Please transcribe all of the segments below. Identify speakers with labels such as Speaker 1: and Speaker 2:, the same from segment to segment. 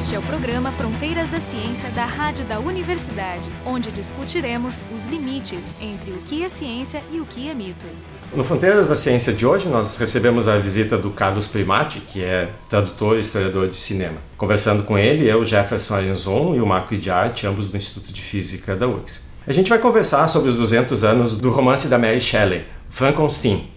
Speaker 1: Este é o programa Fronteiras da Ciência da Rádio da Universidade, onde discutiremos os limites entre o que é ciência e o que é mito.
Speaker 2: No Fronteiras da Ciência de hoje, nós recebemos a visita do Carlos Primati, que é tradutor e historiador de cinema. Conversando com ele, eu, Jefferson Arenzon e o Marco Idiarte, ambos do Instituto de Física da URGS. A gente vai conversar sobre os 200 anos do romance da Mary Shelley, Frankenstein.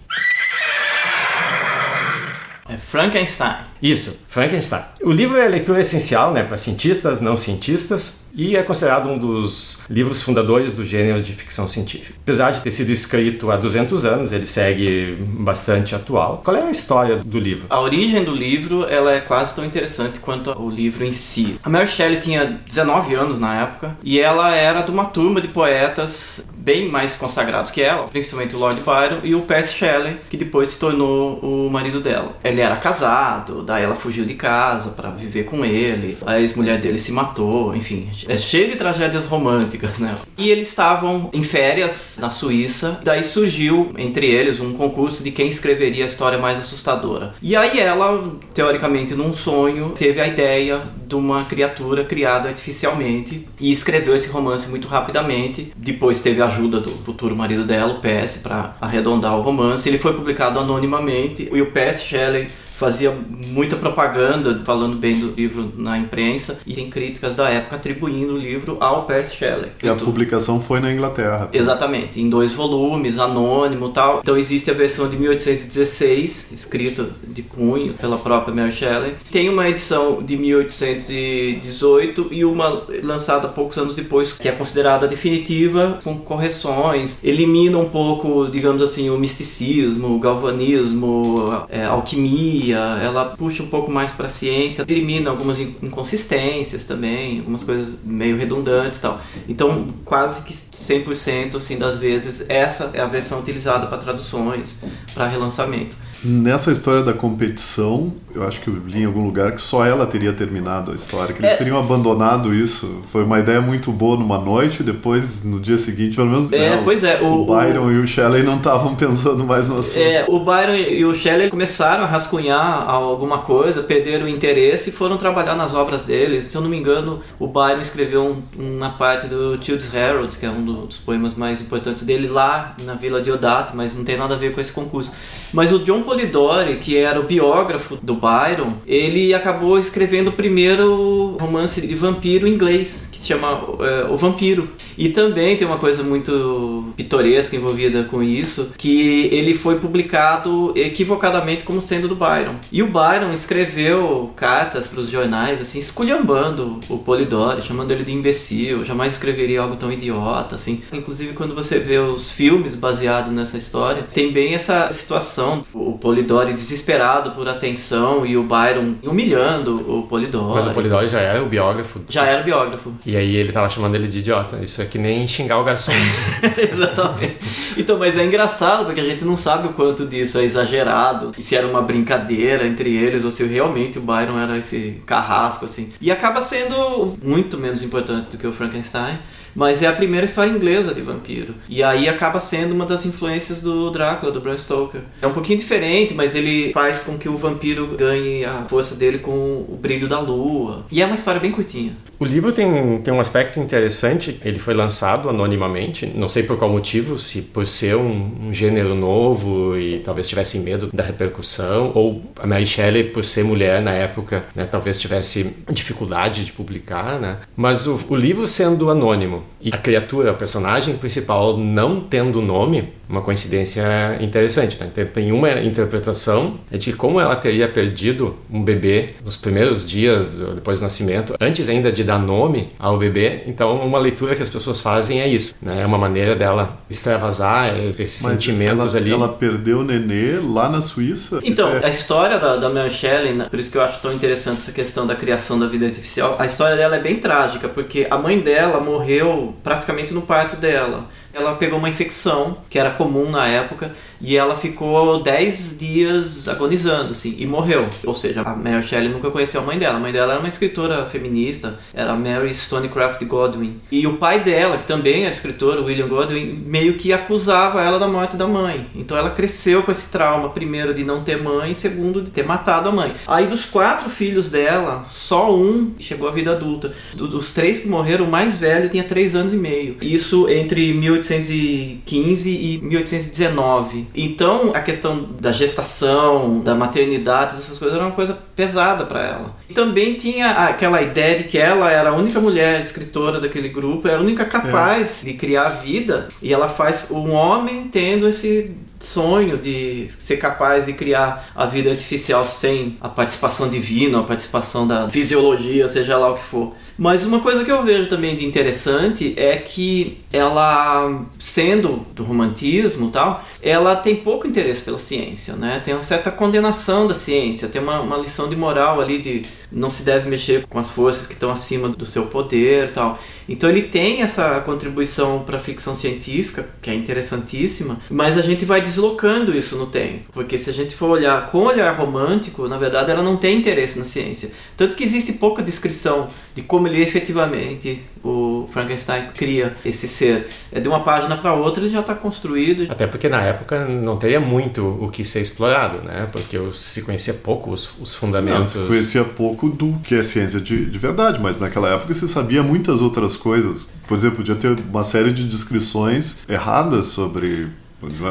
Speaker 3: Frankenstein.
Speaker 2: Isso, Frankenstein. O livro é leitura essencial né, para cientistas, não cientistas, e é considerado um dos livros fundadores do gênero de ficção científica. Apesar de ter sido escrito há 200 anos, ele segue bastante atual. Qual é a história do livro?
Speaker 3: A origem do livro ela é quase tão interessante quanto o livro em si. A Mary Shelley tinha 19 anos na época e ela era de uma turma de poetas bem mais consagrados que ela, principalmente o Lord Byron e o Percy Shelley, que depois se tornou o marido dela. Ele era casado, daí ela fugiu de casa para viver com ele, a ex-mulher dele se matou, enfim, é cheio de tragédias românticas, né? E eles estavam em férias na Suíça, daí surgiu entre eles um concurso de quem escreveria a história mais assustadora. E aí ela, teoricamente num sonho, teve a ideia de uma criatura criada artificialmente e escreveu esse romance muito rapidamente. Depois teve a ajuda do futuro marido dela, o PS, para arredondar o romance. Ele foi publicado anonimamente e o PS Shelley fazia muita propaganda falando bem do livro na imprensa e tem críticas da época atribuindo o livro ao Percy Shelley.
Speaker 4: E a publicação foi na Inglaterra.
Speaker 3: Exatamente, em dois volumes, anônimo tal. Então existe a versão de 1816, escrita de punho pela própria Mary Shelley. Tem uma edição de 1818 e uma lançada poucos anos depois, que é considerada definitiva, com correções. Elimina um pouco, digamos assim, o misticismo, o galvanismo, a alquimia ela puxa um pouco mais para a ciência, elimina algumas inconsistências também, algumas coisas meio redundantes e tal. Então, quase que 100% assim das vezes essa é a versão utilizada para traduções, para relançamento.
Speaker 4: Nessa história da competição, eu acho que eu li em algum lugar que só ela teria terminado a história, que eles é... teriam abandonado isso. Foi uma ideia muito boa numa noite, depois no dia seguinte, pelo menos.
Speaker 3: É, pois é.
Speaker 4: O, o Byron o... e o Shelley não estavam pensando mais no assunto.
Speaker 3: É, o Byron e o Shelley começaram a rascunhar alguma coisa, perderam o interesse e foram trabalhar nas obras deles. Se eu não me engano, o Byron escreveu um, uma parte do Child's Herald, que é um dos poemas mais importantes dele, lá na Vila de Odate, mas não tem nada a ver com esse concurso. Mas o John Polidori, que era o biógrafo do Byron, ele acabou escrevendo o primeiro romance de vampiro em inglês, que se chama é, O Vampiro. E também tem uma coisa muito pitoresca envolvida com isso, que ele foi publicado equivocadamente como sendo do Byron. E o Byron escreveu cartas para os jornais, assim, esculhambando o Polidori, chamando ele de imbecil, jamais escreveria algo tão idiota, assim. Inclusive, quando você vê os filmes baseados nessa história, tem bem essa situação. O Polidori desesperado por atenção e o Byron humilhando o Polidori.
Speaker 2: Mas o Polidori já era o biógrafo.
Speaker 3: Já era o biógrafo.
Speaker 2: E aí ele tava chamando ele de idiota. Isso é que nem xingar o garçom.
Speaker 3: Exatamente. Então, mas é engraçado porque a gente não sabe o quanto disso é exagerado. E se era uma brincadeira entre eles ou se realmente o Byron era esse carrasco assim. E acaba sendo muito menos importante do que o Frankenstein mas é a primeira história inglesa de vampiro. E aí acaba sendo uma das influências do Drácula, do Bram Stoker. É um pouquinho diferente, mas ele faz com que o vampiro ganhe a força dele com o brilho da lua. E é uma história bem curtinha.
Speaker 2: O livro tem, tem um aspecto interessante. Ele foi lançado anonimamente, não sei por qual motivo, se por ser um, um gênero novo e talvez tivessem medo da repercussão, ou a Mary Shelley, por ser mulher na época, né, talvez tivesse dificuldade de publicar, né? Mas o, o livro sendo anônimo, e a criatura, o personagem principal, não tendo nome, uma coincidência interessante. Né? Tem uma interpretação é de como ela teria perdido um bebê nos primeiros dias depois do nascimento, antes ainda de dar nome ao bebê. Então, uma leitura que as pessoas fazem é isso. Né? É uma maneira dela extravasar esses Mas sentimentos
Speaker 4: ela,
Speaker 2: ali.
Speaker 4: Ela perdeu o nenê lá na Suíça?
Speaker 3: Então, é... a história da, da Mary Shelley, né? por isso que eu acho tão interessante essa questão da criação da vida artificial, a história dela é bem trágica, porque a mãe dela morreu praticamente no parto dela Ela pegou uma infecção, que era comum na época, e ela ficou 10 dias agonizando, assim, e morreu. Ou seja, a Mary Shelley nunca conheceu a mãe dela. A mãe dela era uma escritora feminista, era Mary Stonecraft Godwin. E o pai dela, que também era escritor, William Godwin, meio que acusava ela da morte da mãe. Então ela cresceu com esse trauma, primeiro de não ter mãe, segundo de ter matado a mãe. Aí dos quatro filhos dela, só um chegou à vida adulta. Dos três que morreram, o mais velho tinha três anos e meio. Isso entre 1815 e 1819. Então, a questão da gestação, da maternidade, essas coisas era uma coisa pesada para ela. E também tinha aquela ideia de que ela era a única mulher escritora daquele grupo, era a única capaz é. de criar vida, e ela faz um homem tendo esse sonho de ser capaz de criar a vida artificial sem a participação divina, a participação da fisiologia, seja lá o que for. Mas uma coisa que eu vejo também de interessante é que ela, sendo do romantismo tal, ela tem pouco interesse pela ciência, né? Tem uma certa condenação da ciência, tem uma, uma lição de moral ali de não se deve mexer com as forças que estão acima do seu poder tal. Então ele tem essa contribuição para a ficção científica, que é interessantíssima, mas a gente vai deslocando isso no tempo, porque se a gente for olhar com olhar romântico, na verdade ela não tem interesse na ciência. Tanto que existe pouca descrição de como ele efetivamente, o Frankenstein, cria esse ser. É de uma página para outra ele já está construído.
Speaker 2: Até porque na época não teria muito o que ser explorado, né? Porque se conhecia pouco os, os fundamentos. Não,
Speaker 4: se conhecia pouco do que é ciência de, de verdade, mas naquela época se sabia muitas outras coisas. Por exemplo, podia ter uma série de descrições erradas sobre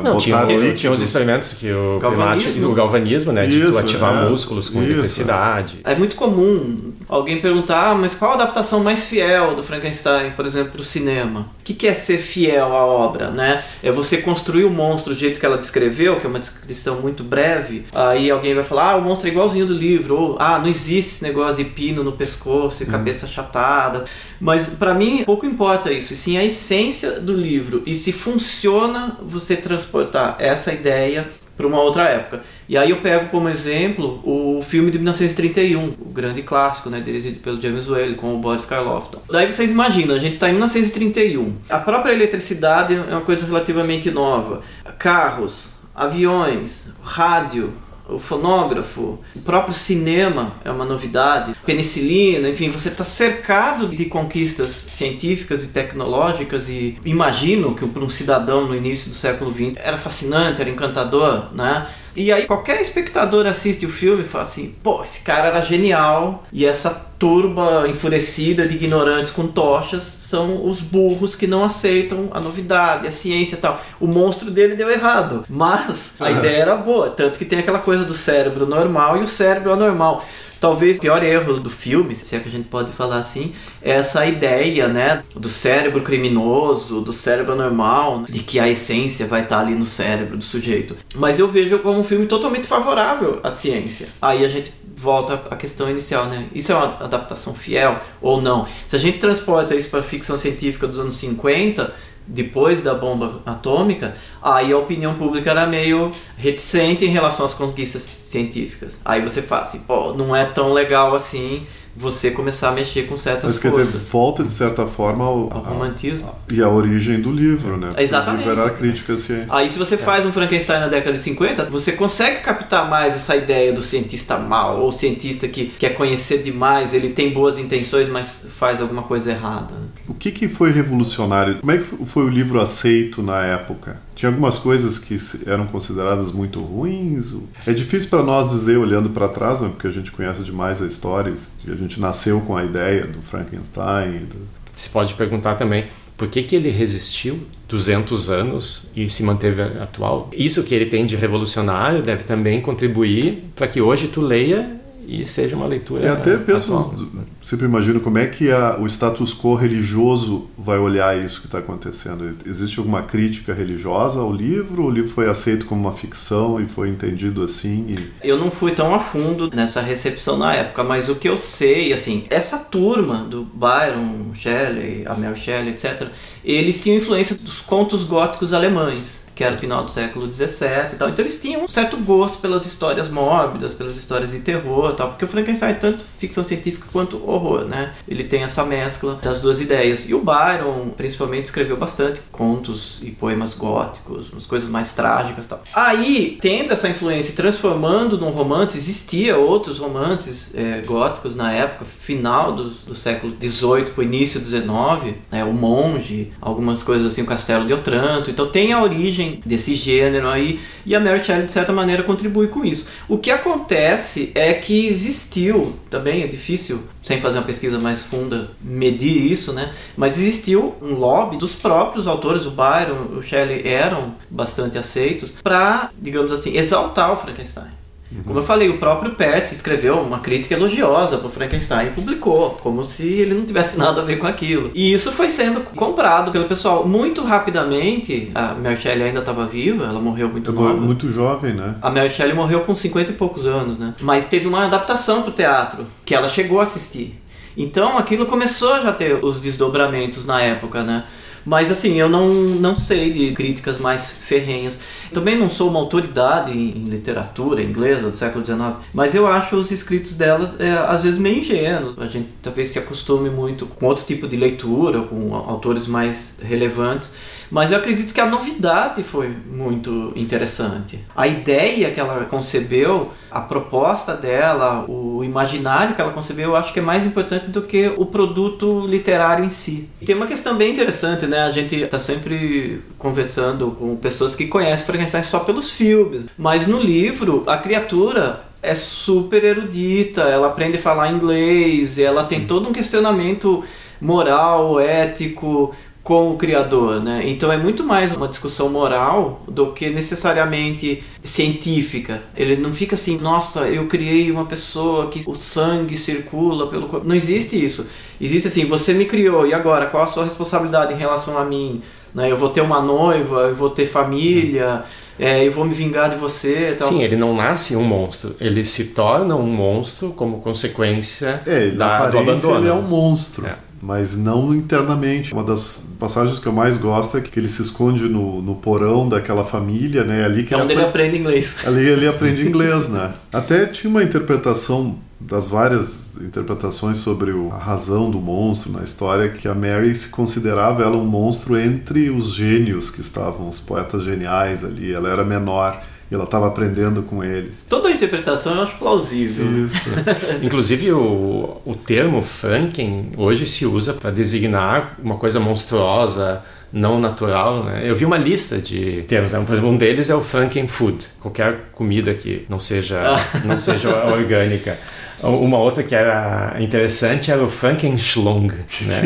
Speaker 2: não, tinha, tinha os experimentos que o galvanismo, o galvanismo né? Isso, de ativar é, músculos com isso. eletricidade.
Speaker 3: É muito comum alguém perguntar, ah, mas qual a adaptação mais fiel do Frankenstein, por exemplo, para o cinema? O que, que é ser fiel à obra, né? É você construir o monstro do jeito que ela descreveu, que é uma descrição muito breve. Aí alguém vai falar, ah, o monstro é igualzinho do livro, ou ah, não existe esse negócio de pino no pescoço e hum. cabeça achatada. Mas para mim pouco importa isso, e sim a essência do livro e se funciona você transportar essa ideia para uma outra época. E aí eu pego como exemplo o filme de 1931, o grande clássico, né, dirigido pelo James Whale com o Boris Karloff. Daí vocês imaginam, a gente está em 1931. A própria eletricidade é uma coisa relativamente nova. Carros, aviões, rádio, o fonógrafo, o próprio cinema é uma novidade, penicilina, enfim, você está cercado de conquistas científicas e tecnológicas e imagino que para um cidadão no início do século XX era fascinante, era encantador, né? E aí qualquer espectador assiste o filme e fala assim, pô, esse cara era genial e essa turba enfurecida de ignorantes com tochas são os burros que não aceitam a novidade, a ciência e tal. O monstro dele deu errado, mas a uhum. ideia era boa, tanto que tem aquela coisa do cérebro normal e o cérebro anormal. Talvez o pior erro do filme, se é que a gente pode falar assim, é essa ideia, né, do cérebro criminoso, do cérebro normal, de que a essência vai estar ali no cérebro do sujeito. Mas eu vejo como um filme totalmente favorável à ciência. Aí a gente volta à questão inicial, né? Isso é uma adaptação fiel ou não? Se a gente transporta isso para a ficção científica dos anos 50, depois da bomba atômica, aí a opinião pública era meio reticente em relação às conquistas científicas. Aí você fala assim, pô, não é tão legal assim você começar a mexer com certas Mas,
Speaker 4: coisas. Quer dizer, volta de certa forma ao,
Speaker 3: ao romantismo.
Speaker 4: A, e a origem do livro, né?
Speaker 3: Exatamente.
Speaker 4: O livro a crítica à ciência.
Speaker 3: Aí se você é. faz um Frankenstein na década de 50, você consegue captar mais essa ideia do cientista mal, ou cientista que quer conhecer demais, ele tem boas intenções, mas faz alguma coisa errada.
Speaker 4: O que, que foi revolucionário? Como é que foi o livro aceito na época? Tinha algumas coisas que eram consideradas muito ruins. É difícil para nós dizer olhando para trás, né, porque a gente conhece demais a história, a gente nasceu com a ideia do Frankenstein. Do...
Speaker 2: Se pode perguntar também por que, que ele resistiu 200 anos e se manteve atual. Isso que ele tem de revolucionário deve também contribuir para que hoje tu leia e seja uma leitura.
Speaker 4: E até penso, atual. sempre imagino como é que a, o status quo religioso vai olhar isso que está acontecendo. Existe alguma crítica religiosa ao livro? Ou o livro foi aceito como uma ficção e foi entendido assim?
Speaker 3: E... Eu não fui tão a fundo nessa recepção na época, mas o que eu sei, assim, essa turma do Byron, Shelley, a Mary Shelley, etc., eles tinham influência dos contos góticos alemães. Que era do final do século XVII e tal. Então eles tinham um certo gosto pelas histórias mórbidas, pelas histórias de terror e tal, porque o Frankenstein é tanto ficção científica quanto horror, né? Ele tem essa mescla das duas ideias. E o Byron, principalmente, escreveu bastante contos e poemas góticos, umas coisas mais trágicas e tal. Aí, tendo essa influência e transformando num romance, existia outros romances é, góticos na época, final do, do século XVIII para o início XIX, né? O Monge, algumas coisas assim, o Castelo de Otranto. Então tem a origem desse gênero aí e a Mary Shelley de certa maneira contribui com isso. O que acontece é que existiu, também é difícil sem fazer uma pesquisa mais funda medir isso, né? Mas existiu um lobby dos próprios autores, o Byron, o Shelley eram bastante aceitos para, digamos assim, exaltar o Frankenstein. Como eu falei, o próprio Percy escreveu uma crítica elogiosa pro Frankenstein e publicou, como se ele não tivesse nada a ver com aquilo. E isso foi sendo comprado pelo pessoal muito rapidamente. A Mary Shelley ainda estava viva, ela morreu muito
Speaker 4: É
Speaker 3: nova.
Speaker 4: muito jovem, né?
Speaker 3: A Mary Shelley morreu com 50 e poucos anos, né? Mas teve uma adaptação pro teatro, que ela chegou a assistir. Então aquilo começou já a ter os desdobramentos na época, né? Mas assim, eu não, não sei de críticas mais ferrenhas. Também não sou uma autoridade em, em literatura inglesa do século XIX, mas eu acho os escritos delas é, às vezes meio ingênuos. A gente talvez se acostume muito com outro tipo de leitura, com autores mais relevantes. Mas eu acredito que a novidade foi muito interessante. A ideia que ela concebeu, a proposta dela, o imaginário que ela concebeu, eu acho que é mais importante do que o produto literário em si. E tem uma questão bem interessante, né? A gente está sempre conversando com pessoas que conhecem Frankenstein só pelos filmes, mas no livro a criatura é super erudita, ela aprende a falar inglês, ela tem todo um questionamento moral, ético, com o criador, né? Então é muito mais uma discussão moral do que necessariamente científica. Ele não fica assim, nossa, eu criei uma pessoa que o sangue circula pelo corpo. Não existe isso. Existe assim, você me criou e agora qual a sua responsabilidade em relação a mim? Né? Eu vou ter uma noiva, eu vou ter família, é, eu vou me vingar de você. Tal.
Speaker 2: Sim, ele não nasce um monstro, ele se torna um monstro como consequência
Speaker 4: É,
Speaker 2: da, do
Speaker 4: aparência
Speaker 2: abandono.
Speaker 4: ele é um monstro.
Speaker 2: É.
Speaker 4: Mas não internamente. Uma das passagens que eu mais gosto é que ele se esconde no, no porão daquela família, né? Ali que
Speaker 3: É onde
Speaker 4: ele
Speaker 3: ele
Speaker 4: apre-
Speaker 3: aprende inglês.
Speaker 4: Ali ele aprende inglês, né? Até tinha uma interpretação das várias interpretações sobre a razão do monstro na história que a Mary se considerava ela um monstro entre os gênios que estavam, os poetas geniais ali. Ela era menor e ela estava aprendendo com eles.
Speaker 3: Toda a interpretação eu acho plausível.
Speaker 4: Isso.
Speaker 2: Inclusive o, o termo Franken hoje se usa para designar uma coisa monstruosa, não natural. Né? Eu vi uma lista de termos, né? por exemplo, um deles é o Frankenfood, qualquer comida que não seja, não seja orgânica. Uma outra que era interessante era o Frankenschlong. Né?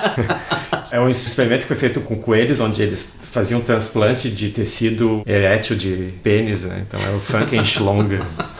Speaker 2: É um experimento que foi feito com coelhos, onde eles faziam transplante de tecido erétil de pênis, né? Então é o Frankenschlong.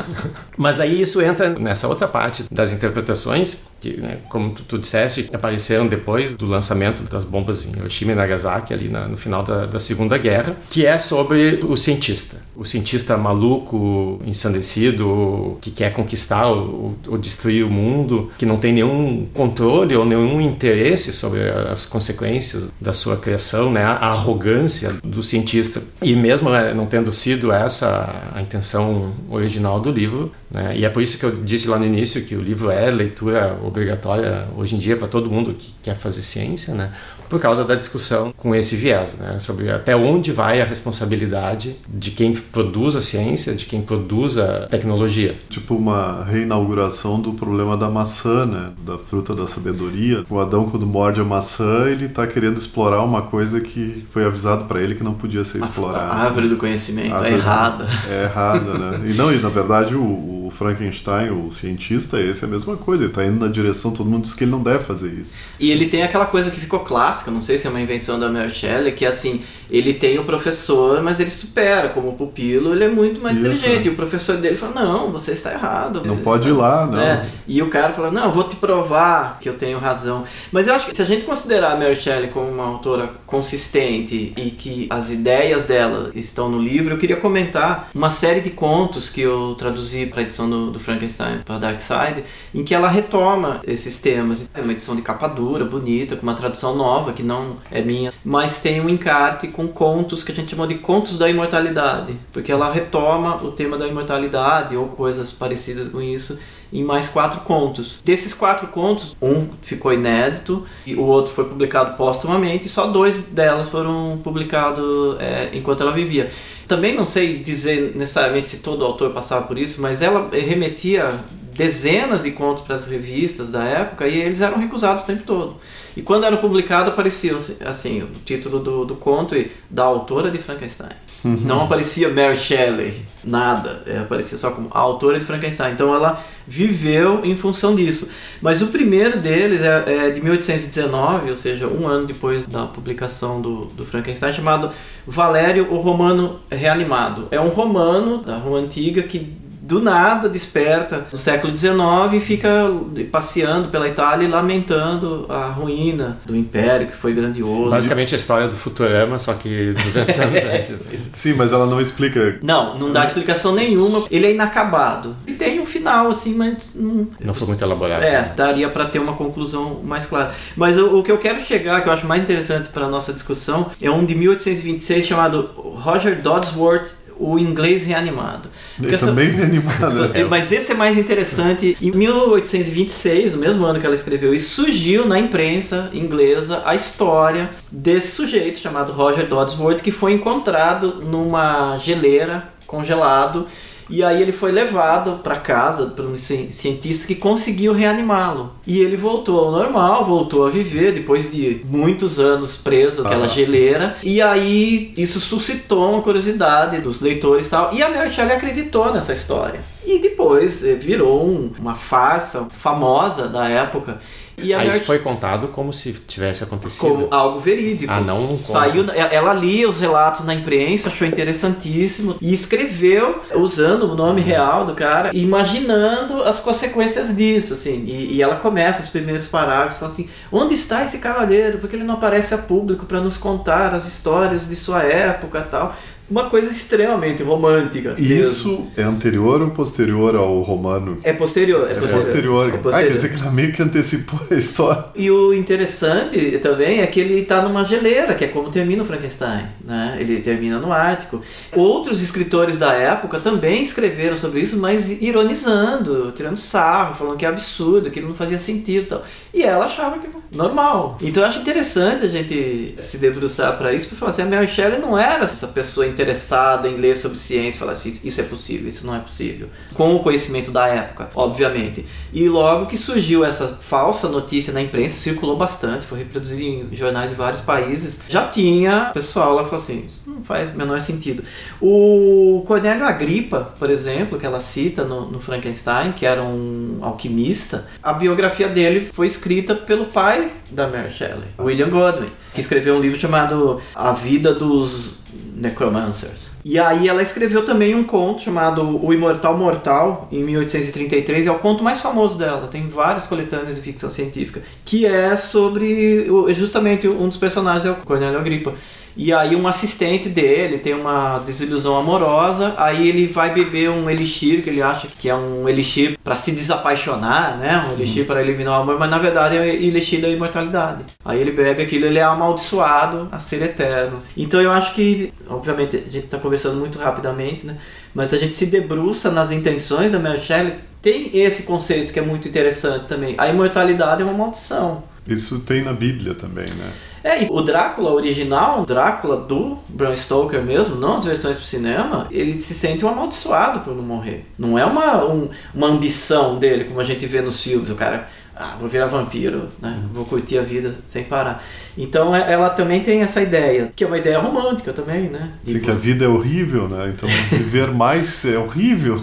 Speaker 2: Mas daí isso entra nessa outra parte das interpretações, que, né, como tu, tu disseste, apareceram depois do lançamento das bombas em Hiroshima e Nagasaki, ali na- no final da, da Segunda Guerra, que é sobre o cientista. O cientista maluco, ensandecido, que quer conquistar ou, ou destruir o mundo, que não tem nenhum controle ou nenhum interesse sobre as consequências da sua criação, né? a arrogância do cientista. E mesmo né, não tendo sido essa a intenção original do livro, né? e é por isso que eu disse lá no início que o livro é leitura obrigatória hoje em dia para todo mundo que quer fazer ciência, né? por causa da discussão com esse viés, né? sobre até onde vai a responsabilidade de quem produz a ciência, de quem produz a tecnologia.
Speaker 4: Tipo uma reinauguração do problema da maçã, né? Da fruta da sabedoria. O Adão, quando morde a maçã, ele tá querendo explorar uma coisa que foi avisado para ele que não podia ser
Speaker 3: A,
Speaker 4: explorada.
Speaker 3: a árvore do conhecimento
Speaker 4: Árvore
Speaker 3: é errada.
Speaker 4: É errada, né? E não, e na verdade o, o Frankenstein, o cientista, esse é a mesma coisa. Ele tá indo na direção, todo mundo diz que ele não deve fazer isso.
Speaker 3: E ele tem aquela coisa que ficou clássica, não sei se é uma invenção da Mary Shelley, que é assim, ele tem o professor, mas ele supera como pupilo, ele é muito mais
Speaker 4: Isso,
Speaker 3: inteligente.
Speaker 4: né?
Speaker 3: E o professor dele fala, não, você está errado.
Speaker 4: Não pode
Speaker 3: está-
Speaker 4: ir lá, não.
Speaker 3: É, E o cara fala, não, vou te provar que eu tenho razão. Mas eu acho que se a gente considerar a Mary Shelley como uma autora consistente e que as ideias dela estão no livro, eu queria comentar uma série de contos que eu traduzi para edição do, do Frankenstein para Dark Side, em que ela retoma esses temas. É uma edição de capa dura, bonita, com uma tradução nova, que não é minha, mas tem um encarte com contos que a gente chamou de contos da imortalidade, porque ela retoma o tema da imortalidade ou coisas parecidas com isso em mais quatro contos. Desses quatro contos, um ficou inédito e o outro foi publicado póstumamente, e só dois delas foram publicados é, enquanto ela vivia. Também não sei dizer necessariamente se todo autor passava por isso, mas ela remetia dezenas de contos para as revistas da época e eles eram recusados o tempo todo. E quando era publicado aparecia assim, o título do, do conto e da autora de Frankenstein. Uhum. Não aparecia Mary Shelley, nada. É, aparecia só como autora de Frankenstein. Então ela viveu em função disso. Mas o primeiro deles é, é de 1819, ou seja, um ano depois da publicação do, do Frankenstein, chamado Valério, o Romano Reanimado. É um romano da Roma Antiga que do nada desperta no século XIX e fica passeando pela Itália e lamentando a ruína do império que foi grandioso.
Speaker 2: Basicamente a história do Futurama, só que 200 anos antes.
Speaker 4: Sim, mas ela não explica.
Speaker 3: Não, não dá explicação nenhuma. Ele é inacabado. E tem um final, assim, mas.
Speaker 2: Não, não foi muito elaborado.
Speaker 3: É, daria para ter uma conclusão mais clara. Mas o, o, que eu quero chegar, que eu acho mais interessante para nossa discussão, é um de 1826 chamado Roger Dodsworth o inglês reanimado.
Speaker 4: Porque também essa... reanimado.
Speaker 3: É. Mas esse é mais interessante. Em 1826, o mesmo ano que ela escreveu, e surgiu na imprensa inglesa a história desse sujeito chamado Roger Dodsworth, que foi encontrado numa geleira congelado e aí ele foi levado para casa por um cientista que conseguiu reanimá-lo. E ele voltou ao normal, voltou a viver depois de muitos anos preso naquela ah. geleira. E aí isso suscitou uma curiosidade dos leitores e tal. E a Mary Shelley acreditou nessa história. E depois eh, virou um, uma farsa famosa da época.
Speaker 2: E ah, isso foi contado como se tivesse acontecido?
Speaker 3: Como algo verídico.
Speaker 2: Ah, não um
Speaker 3: Saiu, ela lia os relatos na imprensa, achou interessantíssimo e escreveu usando o nome real do cara, imaginando as consequências disso, assim. E, e ela começa os primeiros parágrafos falando assim: onde está esse cavaleiro? Porque ele não aparece a público para nos contar as histórias de sua época tal uma coisa extremamente romântica.
Speaker 4: E isso é anterior ou posterior ao romano?
Speaker 3: É posterior. É, é posterior.
Speaker 4: posterior. É posterior. Ah, quer dizer que ela meio que antecipou a história.
Speaker 3: E o interessante também é que ele está numa geleira, que é como termina o Frankenstein. Né? Ele termina no Ártico. Outros escritores da época também escreveram sobre isso, mas ironizando, tirando sarro, falando que é absurdo, que ele não fazia sentido. Tal. E ela achava que normal. Então eu acho interessante a gente se debruçar para isso, para falar assim, a Mary Shelley não era essa pessoa interessada em ler sobre ciência, falar assim, isso é possível, isso não é possível. Com o conhecimento da época, obviamente. E logo que surgiu essa falsa notícia na imprensa, circulou bastante, foi reproduzido em jornais de vários países, já tinha pessoal lá falou assim, isso não faz o menor sentido. O Cornélio Agripa, por exemplo, que ela cita no, no Frankenstein, que era um alquimista, a biografia dele foi escrita pelo pai da Mary Shelley, William Godwin, que escreveu um livro chamado A Vida dos Necromancers. E aí ela escreveu também um conto chamado O Imortal Mortal, em 1833, é o conto mais famoso dela, tem várias coletâneas de ficção científica, que é sobre justamente um dos personagens é o Cornélio Agripa. E aí um assistente dele tem uma desilusão amorosa, aí ele vai beber um elixir que ele acha que é um elixir para se desapaixonar, né? Um elixir uhum. para eliminar o amor, mas na verdade é um elixir da imortalidade. Aí ele bebe aquilo, ele é amaldiçoado a ser eterno. Então eu acho que, obviamente, a gente está conversando muito rapidamente, né? Mas a gente se debruça nas intenções da Mary Shelley, tem esse conceito que é muito interessante também. A imortalidade é uma maldição.
Speaker 4: Isso tem na Bíblia também, né?
Speaker 3: É, e o Drácula original, o Drácula do Bram Stoker mesmo, não as versões pro cinema, ele se sente um amaldiçoado por não morrer. Não é uma, um, uma ambição dele, como a gente vê nos filmes, o cara ah, vou virar vampiro, né? Vou curtir a vida sem parar. Então é, ela também tem essa ideia, que é uma ideia romântica também, né?
Speaker 4: Sim, que a vida é horrível, né? Então viver mais é horrível.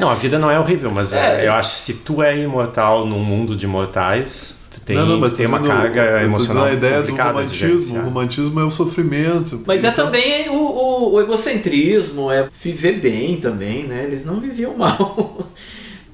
Speaker 2: Não, a vida não é horrível, mas é. É, eu acho que se tu é imortal num mundo de mortais, tem, não, não, mas tem uma carga emocional.
Speaker 4: A ideia do romantismo. O romantismo é o sofrimento.
Speaker 3: Mas é então... é também o, o, o, egocentrismo, é viver bem também, né? Eles não viviam mal.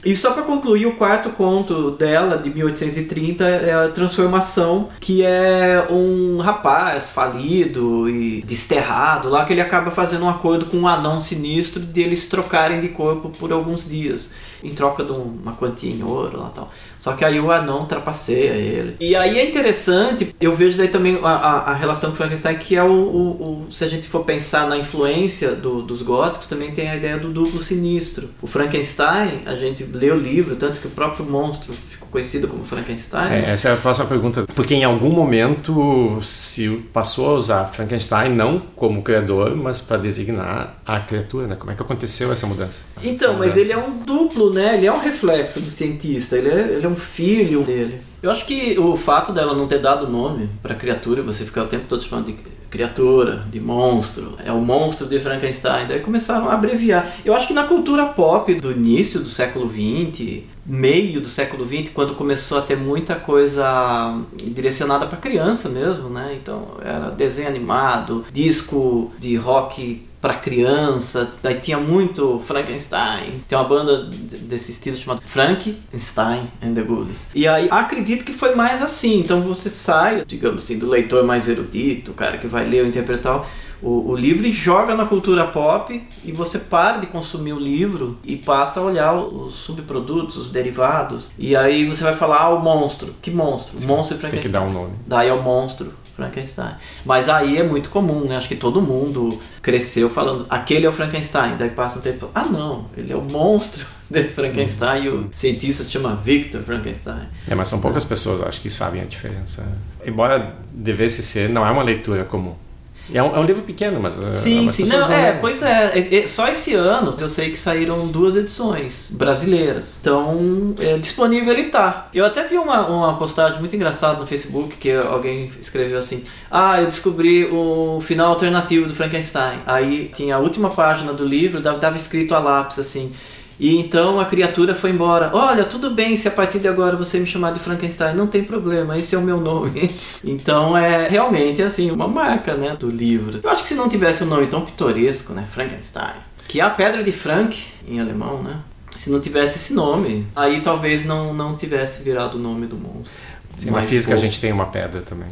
Speaker 3: E só para concluir, o quarto conto dela, de 1830, é a Transformação, que é um rapaz falido e desterrado lá, que ele acaba fazendo um acordo com um anão sinistro de eles trocarem de corpo por alguns dias, em troca de uma quantia em ouro lá tal. Só que aí o anão trapaceia ele. E aí é interessante, eu vejo aí também a, a, a relação com Frankenstein, que é o, o, o, Se a gente for pensar na influência do, dos góticos, também tem a ideia do duplo sinistro. O Frankenstein, a gente lê o livro, tanto que o próprio monstro conhecido como Frankenstein.
Speaker 2: É, essa é a próxima pergunta. Porque em algum momento se passou a usar Frankenstein não como criador, mas para designar a criatura, né? Como é que aconteceu essa mudança?
Speaker 3: Então,
Speaker 2: essa
Speaker 3: mas
Speaker 2: mudança.
Speaker 3: ele é um duplo, né? Ele é um reflexo do cientista. Ele é, ele é um filho dele. Eu acho que o fato dela não ter dado nome para criatura, você ficar o tempo todo chamando de criatura, de monstro, é o monstro de Frankenstein, daí começaram a abreviar. Eu acho que na cultura pop do início do século XX, meio do século XX, quando começou a ter muita coisa direcionada para criança mesmo, né? Então era desenho animado, disco de rock para criança, daí tinha muito Frankenstein. Tem uma banda desse estilo chamada Frankenstein and the Ghouls. E aí acredito que foi mais assim. Então você sai, digamos assim, do leitor mais erudito, o cara que vai ler ou interpretar o, o livro e joga na cultura pop e você para de consumir o livro e passa a olhar os subprodutos, os derivados. E aí você vai falar, ah, o monstro. Que monstro? O monstro
Speaker 2: Tem
Speaker 3: Frankenstein.
Speaker 2: que dar um nome.
Speaker 3: Daí é o monstro Frankenstein. Mas aí é muito comum, né? Acho que todo mundo cresceu falando, aquele é o Frankenstein. Daí passa um tempo, ah não, ele é o monstro de Frankenstein e o cientista se chama Victor Frankenstein.
Speaker 2: É, mas são poucas pessoas, acho que sabem a diferença. Embora devesse ser, não é uma leitura comum. É um, é um livro pequeno, mas. uh,
Speaker 3: Sim,
Speaker 2: as
Speaker 3: sim.
Speaker 2: pessoas
Speaker 3: Não, é, pois é. É, é, Só esse ano eu sei que saíram duas edições brasileiras. Então, é, disponível ele tá. Eu até vi uma, uma postagem muito engraçada no Facebook que alguém escreveu assim: Ah, eu descobri o final alternativo do Frankenstein. Aí tinha a última página do livro, dava escrito a lápis assim. E então a criatura foi embora. Olha, tudo bem se a partir de agora você me chamar de Frankenstein, não tem problema, esse é o meu nome. então é realmente assim, uma marca, né, do livro. Eu acho que se não tivesse um nome tão pitoresco, né, Frankenstein, que é a pedra de Frank em alemão, né? Se não tivesse esse nome, aí talvez não, não tivesse virado o nome do monstro.
Speaker 2: Sim, na física a
Speaker 3: pô,
Speaker 2: gente tem uma pedra também.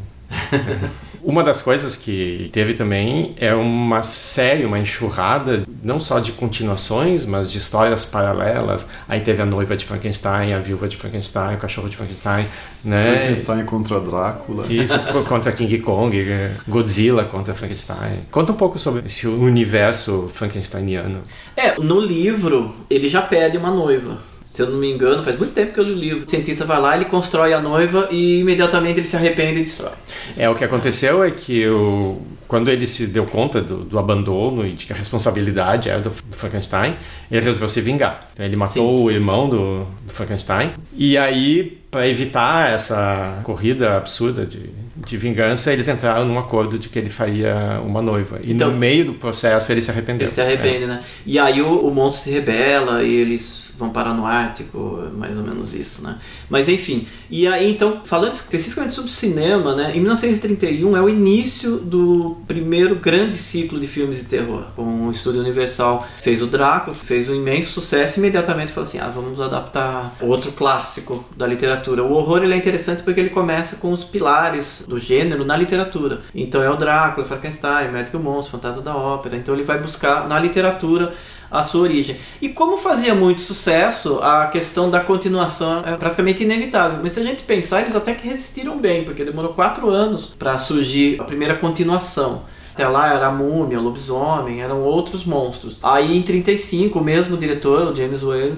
Speaker 2: Uma das coisas que teve também é uma série, uma enxurrada, não só de continuações, mas de histórias paralelas. Aí teve a noiva de Frankenstein, a viúva de Frankenstein, o cachorro de Frankenstein, né?
Speaker 4: Frankenstein contra Drácula.
Speaker 2: Isso contra King Kong, Godzilla contra Frankenstein. Conta um pouco sobre esse universo frankensteiniano.
Speaker 3: É, no livro ele já pede uma noiva. Se eu não me engano, faz muito tempo que eu li o livro. O cientista vai lá, ele constrói a noiva e imediatamente ele se arrepende e destrói.
Speaker 2: É, o que aconteceu é que o, quando ele se deu conta do, do abandono e de que a responsabilidade era do, do Frankenstein, ele resolveu se vingar. Então ele matou
Speaker 3: Sim.
Speaker 2: o irmão do, do Frankenstein. E aí, para evitar essa corrida absurda de, de vingança, eles entraram num acordo de que ele faria uma noiva. E
Speaker 3: Então-
Speaker 2: no meio do processo ele se arrependeu.
Speaker 3: Ele se arrepende, né? E aí o, o monstro se rebela e eles vão parar no Ártico, mais ou menos isso, né? Mas enfim, e aí então, falando especificamente sobre o cinema, né? Em 1931 é o início do primeiro grande ciclo de filmes de terror. Com o Estúdio Universal fez o Drácula, fez um imenso sucesso e imediatamente falou assim, ah, vamos adaptar outro clássico da literatura. O horror ele é interessante porque ele começa com os pilares do gênero na literatura. Então é o Drácula, Frankenstein, Médico Monstro, Fantasma da Ópera. Então ele vai buscar na literatura a sua origem. E como fazia muito sucesso, a questão da continuação é praticamente inevitável. Mas se a gente pensar, eles até que resistiram bem, porque demorou quatro anos para surgir a primeira continuação. Até lá era a múmia, o lobisomem, eram outros monstros. Aí em 35, o mesmo diretor, o James Whale,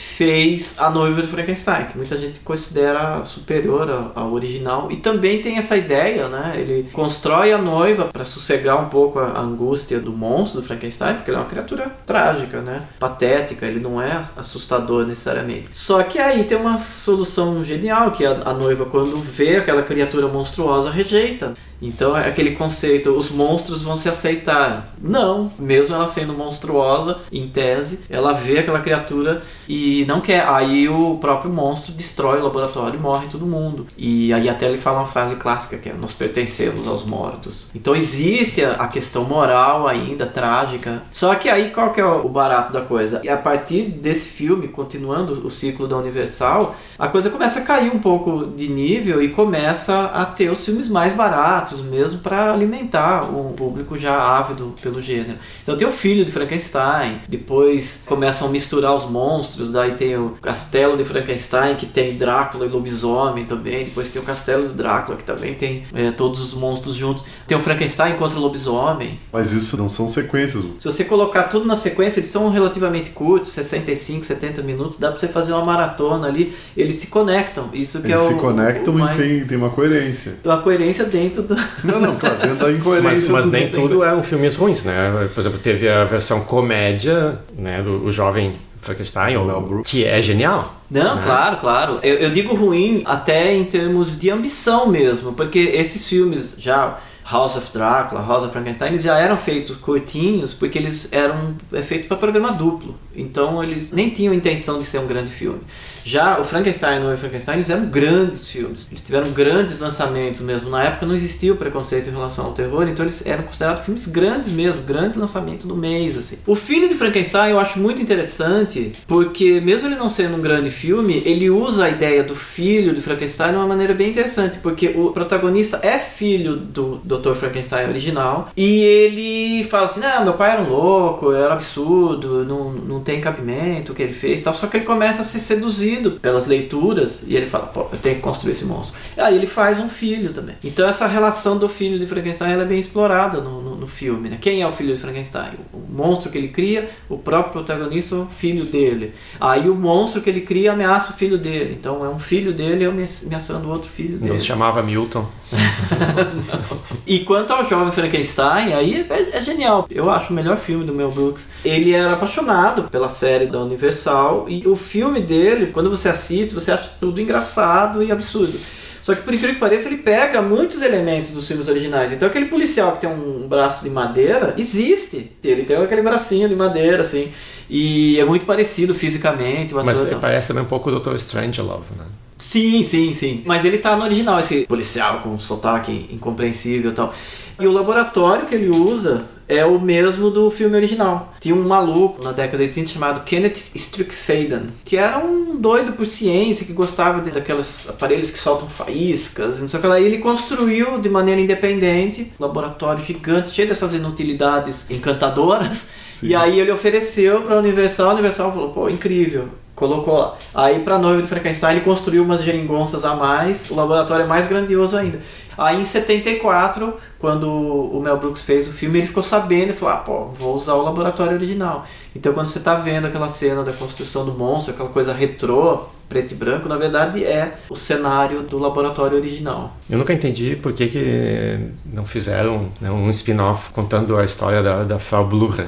Speaker 3: fez A Noiva de Frankenstein, que muita gente considera superior ao- original. E também tem essa ideia, né? Ele constrói a noiva para sossegar um pouco a angústia do monstro do Frankenstein, porque ele é uma criatura trágica, né? Patética, ele não é assustador necessariamente. Só que aí tem uma solução genial, que a, a noiva, quando vê aquela criatura monstruosa, rejeita. Então é aquele conceito, os monstros vão se aceitar. Não, mesmo ela sendo monstruosa, em tese, ela vê aquela criatura e não quer. Aí o próprio monstro destrói o laboratório e morre todo mundo. E aí até ele fala uma frase clássica que é: Nós pertencemos aos mortos. Então existe a questão moral ainda, trágica. Só que aí qual que é o barato da coisa? E a partir desse filme, continuando o ciclo da Universal, a coisa começa a cair um pouco de nível e começa a ter os filmes mais baratos mesmo para alimentar um público já ávido pelo gênero. Então tem o filho de Frankenstein, depois começam a misturar os monstros, daí tem o castelo de Frankenstein que tem Drácula e lobisomem também, depois tem o castelo de Drácula que também tem é, todos os monstros juntos. Tem o Frankenstein contra o lobisomem.
Speaker 4: Mas isso não são sequências.
Speaker 3: Se você colocar tudo na sequência, eles são relativamente curtos, 65, 70 minutos, dá para você fazer uma maratona ali, eles se conectam. Isso que
Speaker 4: eles
Speaker 3: é o
Speaker 4: se conectam
Speaker 3: o
Speaker 4: e
Speaker 3: mais...
Speaker 4: tem, tem uma coerência.
Speaker 3: Uma coerência dentro do,
Speaker 4: não, não, claro, dentro da incoerência.
Speaker 2: Mas, mas nem tudo eram filmes ruins, né? Por exemplo, teve a versão comédia, né, do o jovem Frankenstein, ou, que é genial.
Speaker 3: Não,
Speaker 2: né?
Speaker 3: claro, claro. Eu, eu digo ruim até em termos de ambição mesmo, porque esses filmes já House of Drácula, House of Frankenstein, eles já eram feitos curtinhos porque eles eram é, feitos para programa duplo. Então eles nem tinham intenção de ser um grande filme. Já o Frankenstein e o Frankenstein eles eram grandes filmes. Eles tiveram grandes lançamentos mesmo. Na época não existia o preconceito em relação ao terror, então eles eram considerados filmes grandes mesmo, grande lançamento do mês assim. O filho de Frankenstein eu acho muito interessante porque mesmo ele não sendo um grande filme, ele usa a ideia do filho de Frankenstein de uma maneira bem interessante, porque o protagonista é filho do Dr. Frankenstein original e ele fala assim: "Não, meu pai era um louco, era absurdo, não, não tem cabimento o que ele fez", tal. Só que ele começa a ser seduzido pelas leituras e ele fala, pô, eu tenho que construir esse monstro. Aí ele faz um filho também. Então essa relação do filho de Frankenstein é bem explorada no, no, no filme. Né? Quem é o filho de Frankenstein? O monstro que ele cria, o próprio protagonista, o filho dele. Aí o monstro que ele cria ameaça o filho dele. Então é um filho dele ameaçando o outro filho dele.
Speaker 2: Não se chamava Milton.
Speaker 3: e quanto ao jovem Frankenstein, aí é, é, genial. Eu acho o melhor filme do Mel Brooks. Ele era apaixonado pela série da Universal e o filme dele, quando você assiste, você acha tudo engraçado e absurdo. Só que por incrível que pareça, ele pega muitos elementos dos filmes originais. Então aquele policial que tem um braço de madeira existe. Ele tem aquele bracinho de madeira, assim. E é muito parecido fisicamente.
Speaker 2: Mas parece também um pouco o Dr. Strangelove, né?
Speaker 3: Sim, sim, sim. Mas ele tá no original, esse policial com sotaque incompreensível e tal. E o laboratório que ele usa é o mesmo do filme original. Tinha um maluco na década de 80 chamado Kenneth Strickfaden, que era um doido por ciência, que gostava de, daqueles aparelhos que soltam faíscas, não sei o que lá. E ele construiu de maneira independente um laboratório gigante, cheio dessas inutilidades encantadoras. Sim. E aí ele ofereceu para a Universal, a Universal falou, pô, incrível colocou lá. Aí para noiva do Frankenstein ele construiu umas geringonças a mais, o laboratório é mais grandioso ainda. Aí em 74, quando o Mel Brooks fez o filme, ele ficou sabendo e falou: "Ah, pô, vou usar o laboratório original". Então quando você tá vendo aquela cena da construção do monstro, aquela coisa retrô, preto e branco, na verdade é o cenário do laboratório original.
Speaker 2: Eu nunca entendi por que, que não fizeram né, um spin-off contando a história da, da Frau Blücher.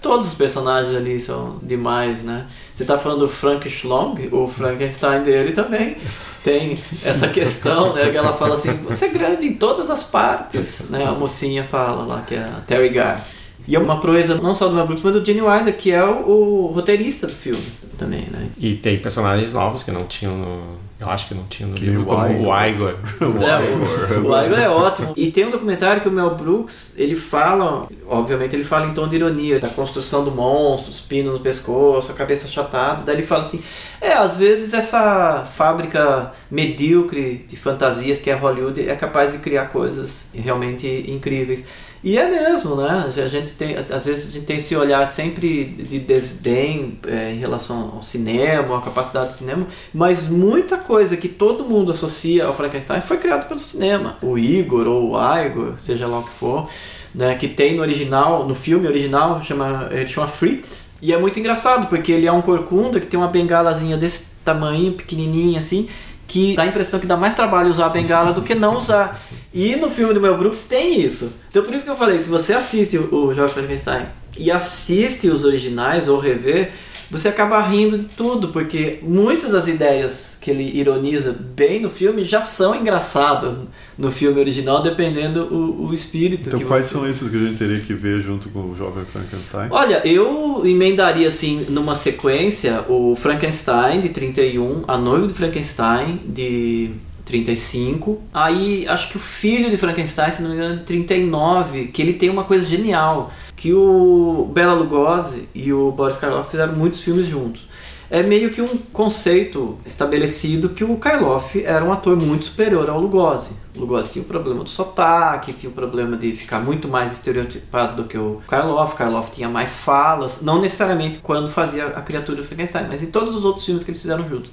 Speaker 3: Todos os personagens ali são demais, né? Você tá falando do Frank Schlong, o Frankenstein dele também tem essa questão, né? Que ela fala assim, você é grande em todas as partes, né? A mocinha fala lá, que é a Terry Gar. E é uma proeza não só do Mel Brooks, mas do Gene Wilder, que é o, o roteirista do filme também, né?
Speaker 2: E tem personagens novos que não tinham no eu acho que não tinha no livro, como o Igor. o Igor.
Speaker 3: É, o Igor é ótimo. E tem um documentário que o Mel Brooks, ele fala, obviamente ele fala em tom de ironia, da construção do monstro, os pinos no pescoço, a cabeça achatada. Daí ele fala assim, é, às vezes essa fábrica medíocre de fantasias que é Hollywood é capaz de criar coisas realmente incríveis. E é mesmo, né? A gente tem, às vezes a gente tem esse olhar sempre de desdém é, em relação ao cinema, à capacidade do cinema, mas muita coisa que todo mundo associa ao Frankenstein foi criado pelo cinema. O Igor ou o Igor, seja lá o que for, né? Que tem no original, no filme original, chama, ele chama Fritz. E é muito engraçado, porque ele é um corcunda que tem uma bengalazinha desse tamanho, pequenininha assim, que dá a impressão que dá mais trabalho usar a bengala do que não usar. E no filme do Mel Brooks tem isso. Então por isso que eu falei, se você assiste o Jovem Frankenstein e assiste os originais ou rever, você acaba rindo de tudo, porque muitas das ideias que ele ironiza bem no filme já são engraçadas no filme original, dependendo o, o espírito.
Speaker 4: Então, quais
Speaker 3: você...
Speaker 4: são esses que a gente teria que ver junto com o Jovem Frankenstein?
Speaker 3: Olha, eu emendaria assim numa sequência o Frankenstein de 31, A Noiva de Frankenstein de 35. Aí acho que o filho de Frankenstein, se não me engano, de 39, que ele tem uma coisa genial, que o Bela Lugosi e o Boris Karloff fizeram muitos filmes juntos. É meio que um conceito estabelecido que o Karloff era um ator muito superior ao Lugosi. O Lugosi tinha o problema do sotaque, tinha o problema de ficar muito mais estereotipado do que o Karloff. Karloff tinha mais falas, não necessariamente quando fazia a criatura do Frankenstein, mas em todos os outros filmes que eles fizeram juntos.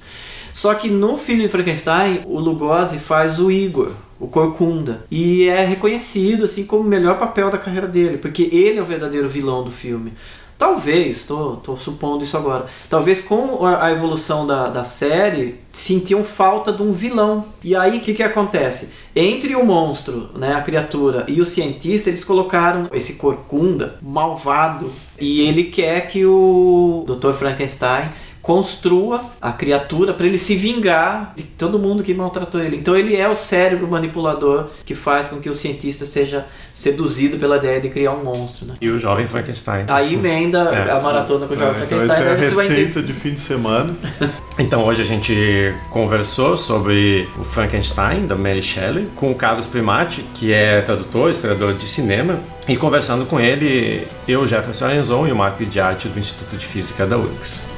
Speaker 3: Só que no filme Frankenstein, o Lugosi faz o Igor, o Corcunda, e é reconhecido assim como o melhor papel da carreira dele, porque ele é o verdadeiro vilão do filme. Talvez, estou supondo isso agora. Talvez com a evolução da, da série sentiam falta de um vilão. E aí o que, que acontece? Entre o monstro, né, a criatura, e o cientista, eles colocaram esse corcunda malvado. E ele quer que o Dr. Frankenstein construa a criatura para ele se vingar de todo mundo que maltratou ele. Então ele é o cérebro manipulador que faz com que o cientista seja seduzido pela ideia de criar um monstro. Né?
Speaker 2: E o jovem Frankenstein.
Speaker 3: Aí emenda é. a maratona com o jovem
Speaker 4: É, então
Speaker 3: Frankenstein.
Speaker 4: essa é a receita de fim de semana.
Speaker 2: Então hoje a gente conversou sobre o Frankenstein, da Mary Shelley, com o Carlos Primati, que é tradutor, historiador de cinema, e conversando com ele, eu, Jefferson Arenzon e o Marco de Arte do Instituto de Física da URGS.